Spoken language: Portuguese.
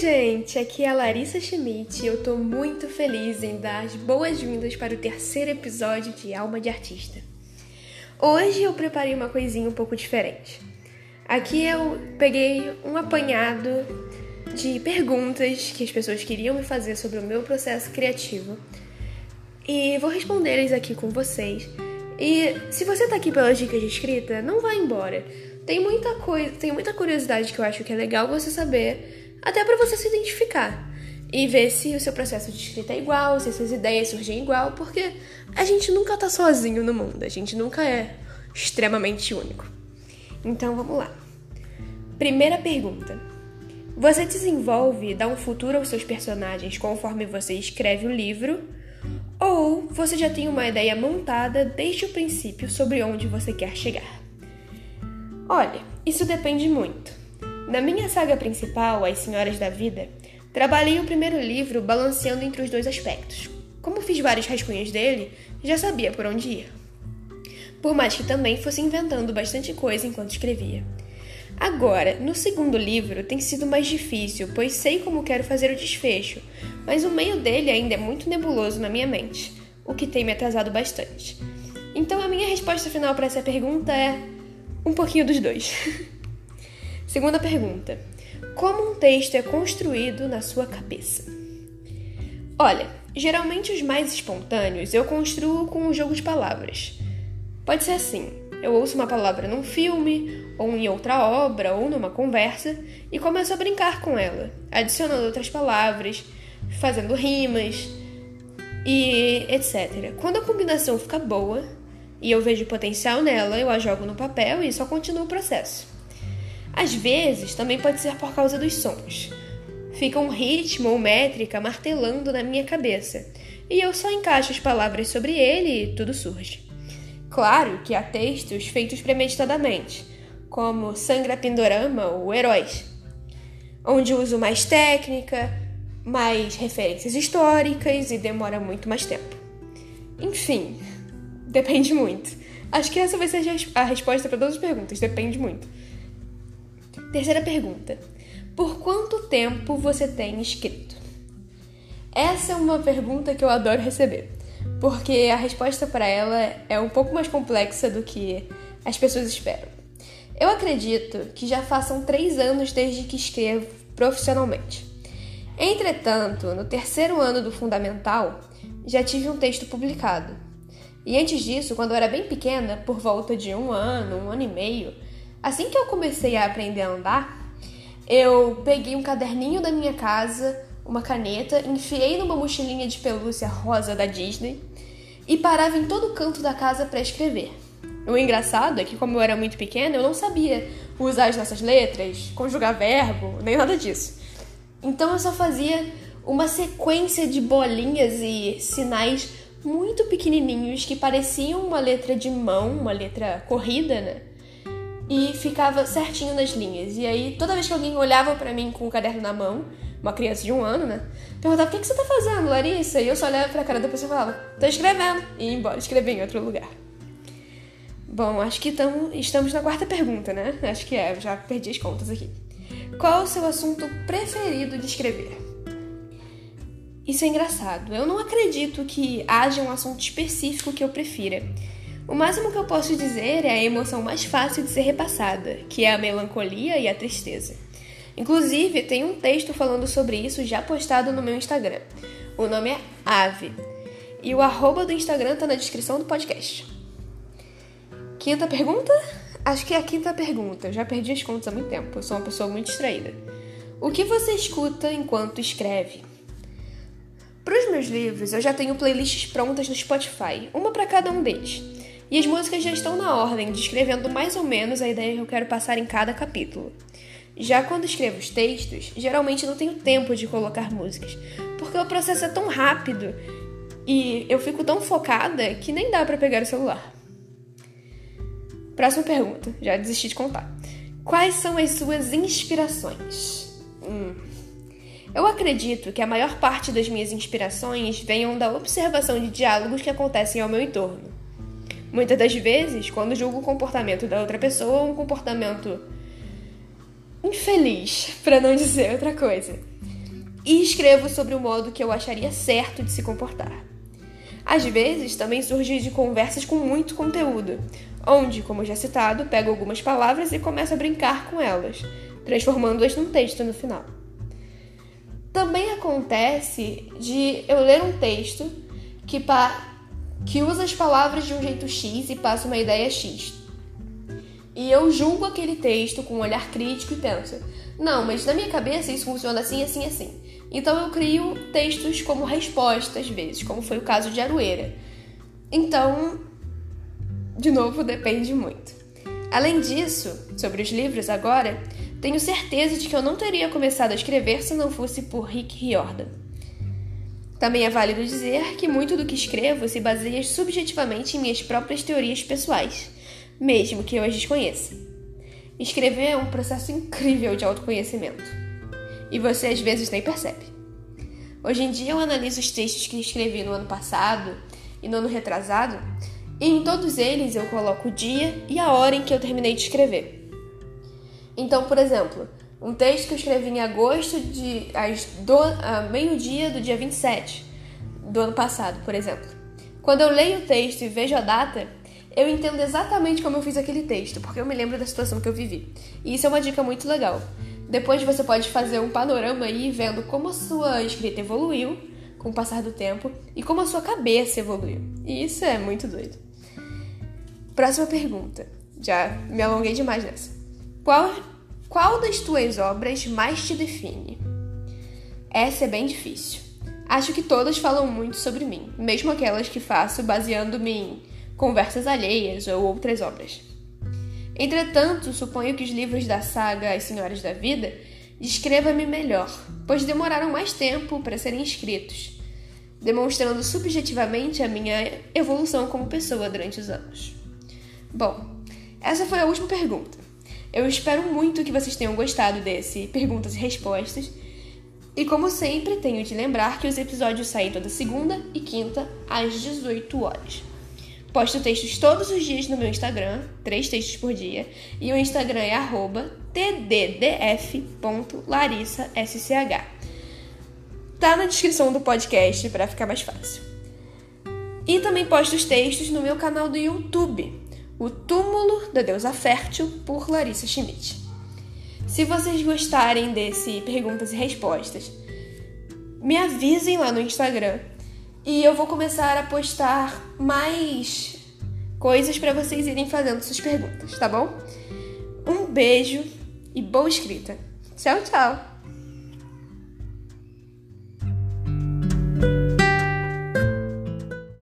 gente! Aqui é a Larissa Schmidt e eu tô muito feliz em dar as boas-vindas para o terceiro episódio de Alma de Artista. Hoje eu preparei uma coisinha um pouco diferente. Aqui eu peguei um apanhado de perguntas que as pessoas queriam me fazer sobre o meu processo criativo e vou responder eles aqui com vocês. E se você tá aqui pelas dicas de escrita, não vá embora. Tem muita coisa, tem muita curiosidade que eu acho que é legal você saber até para você se identificar e ver se o seu processo de escrita é igual, se suas ideias surgem igual, porque a gente nunca tá sozinho no mundo, a gente nunca é extremamente único. Então vamos lá. Primeira pergunta: Você desenvolve e dá um futuro aos seus personagens conforme você escreve o livro? Ou você já tem uma ideia montada desde o princípio sobre onde você quer chegar? Olha, isso depende muito. Na minha saga principal, As Senhoras da Vida, trabalhei o primeiro livro balanceando entre os dois aspectos. Como fiz vários rascunhos dele, já sabia por onde ir. Por mais que também fosse inventando bastante coisa enquanto escrevia. Agora, no segundo livro, tem sido mais difícil, pois sei como quero fazer o desfecho, mas o meio dele ainda é muito nebuloso na minha mente, o que tem me atrasado bastante. Então a minha resposta final para essa pergunta é um pouquinho dos dois. Segunda pergunta: Como um texto é construído na sua cabeça? Olha, geralmente os mais espontâneos eu construo com um jogo de palavras. Pode ser assim: eu ouço uma palavra num filme, ou em outra obra, ou numa conversa, e começo a brincar com ela, adicionando outras palavras, fazendo rimas e etc. Quando a combinação fica boa e eu vejo potencial nela, eu a jogo no papel e só continuo o processo. Às vezes, também pode ser por causa dos sons. Fica um ritmo ou métrica martelando na minha cabeça, e eu só encaixo as palavras sobre ele e tudo surge. Claro que há textos feitos premeditadamente, como Sangra Pindorama ou Heróis, onde uso mais técnica, mais referências históricas e demora muito mais tempo. Enfim, depende muito. Acho que essa vai ser a resposta para todas as perguntas, depende muito. Terceira pergunta: Por quanto tempo você tem escrito? Essa é uma pergunta que eu adoro receber, porque a resposta para ela é um pouco mais complexa do que as pessoas esperam. Eu acredito que já façam três anos desde que escrevo profissionalmente. Entretanto, no terceiro ano do fundamental, já tive um texto publicado. E antes disso, quando eu era bem pequena, por volta de um ano, um ano e meio, Assim que eu comecei a aprender a andar, eu peguei um caderninho da minha casa, uma caneta, enfiei numa mochilinha de pelúcia rosa da Disney e parava em todo canto da casa para escrever. O engraçado é que, como eu era muito pequena, eu não sabia usar as nossas letras, conjugar verbo, nem nada disso. Então eu só fazia uma sequência de bolinhas e sinais muito pequenininhos que pareciam uma letra de mão, uma letra corrida, né? E ficava certinho nas linhas. E aí, toda vez que alguém olhava para mim com o caderno na mão, uma criança de um ano, né? Perguntava: o que, que você tá fazendo, Larissa? E eu só olhava pra cara da pessoa e falava: tô escrevendo. E ia embora, escrever em outro lugar. Bom, acho que tamo, estamos na quarta pergunta, né? Acho que é, já perdi as contas aqui. Qual o seu assunto preferido de escrever? Isso é engraçado. Eu não acredito que haja um assunto específico que eu prefira. O máximo que eu posso dizer é a emoção mais fácil de ser repassada, que é a melancolia e a tristeza. Inclusive, tem um texto falando sobre isso já postado no meu Instagram. O nome é Ave. E o arroba do Instagram tá na descrição do podcast. Quinta pergunta? Acho que é a quinta pergunta. Eu já perdi as contas há muito tempo. Eu sou uma pessoa muito distraída. O que você escuta enquanto escreve? Para os meus livros, eu já tenho playlists prontas no Spotify, uma para cada um deles. E as músicas já estão na ordem, descrevendo mais ou menos a ideia que eu quero passar em cada capítulo. Já quando escrevo os textos, geralmente não tenho tempo de colocar músicas, porque o processo é tão rápido e eu fico tão focada que nem dá para pegar o celular. Próxima pergunta, já desisti de contar. Quais são as suas inspirações? Hum. Eu acredito que a maior parte das minhas inspirações venham da observação de diálogos que acontecem ao meu entorno. Muitas das vezes, quando julgo o comportamento da outra pessoa, é um comportamento infeliz, para não dizer outra coisa. e escrevo sobre o modo que eu acharia certo de se comportar. Às vezes, também surge de conversas com muito conteúdo, onde, como já citado, pego algumas palavras e começo a brincar com elas, transformando-as num texto no final. Também acontece de eu ler um texto que, que usa as palavras de um jeito X e passa uma ideia X. E eu julgo aquele texto com um olhar crítico e penso: não, mas na minha cabeça isso funciona assim, assim, assim. Então eu crio textos como resposta às vezes, como foi o caso de Aroeira. Então, de novo, depende muito. Além disso, sobre os livros agora, tenho certeza de que eu não teria começado a escrever se não fosse por Rick Riordan. Também é válido dizer que muito do que escrevo se baseia subjetivamente em minhas próprias teorias pessoais, mesmo que eu as desconheça. Escrever é um processo incrível de autoconhecimento. E você às vezes nem percebe. Hoje em dia eu analiso os textos que escrevi no ano passado e no ano retrasado, e em todos eles eu coloco o dia e a hora em que eu terminei de escrever. Então, por exemplo, um texto que eu escrevi em agosto, de às do, a meio-dia do dia 27 do ano passado, por exemplo. Quando eu leio o texto e vejo a data, eu entendo exatamente como eu fiz aquele texto, porque eu me lembro da situação que eu vivi. E isso é uma dica muito legal. Depois você pode fazer um panorama aí vendo como a sua escrita evoluiu com o passar do tempo e como a sua cabeça evoluiu. E isso é muito doido. Próxima pergunta. Já me alonguei demais nessa. Qual qual das tuas obras mais te define? Essa é bem difícil. Acho que todas falam muito sobre mim, mesmo aquelas que faço baseando-me em conversas alheias ou outras obras. Entretanto, suponho que os livros da saga As Senhoras da Vida descreva-me melhor, pois demoraram mais tempo para serem escritos, demonstrando subjetivamente a minha evolução como pessoa durante os anos. Bom, essa foi a última pergunta. Eu espero muito que vocês tenham gostado desse perguntas e respostas. E como sempre, tenho de lembrar que os episódios saem toda segunda e quinta às 18 horas. Posto textos todos os dias no meu Instagram, três textos por dia, e o Instagram é tddf.larissassch. Tá na descrição do podcast para ficar mais fácil. E também posto os textos no meu canal do YouTube, o Túmulo da Deusa Fértil, por Larissa Schmidt. Se vocês gostarem desse perguntas e respostas, me avisem lá no Instagram e eu vou começar a postar mais coisas para vocês irem fazendo suas perguntas, tá bom? Um beijo e boa escrita. Tchau, tchau!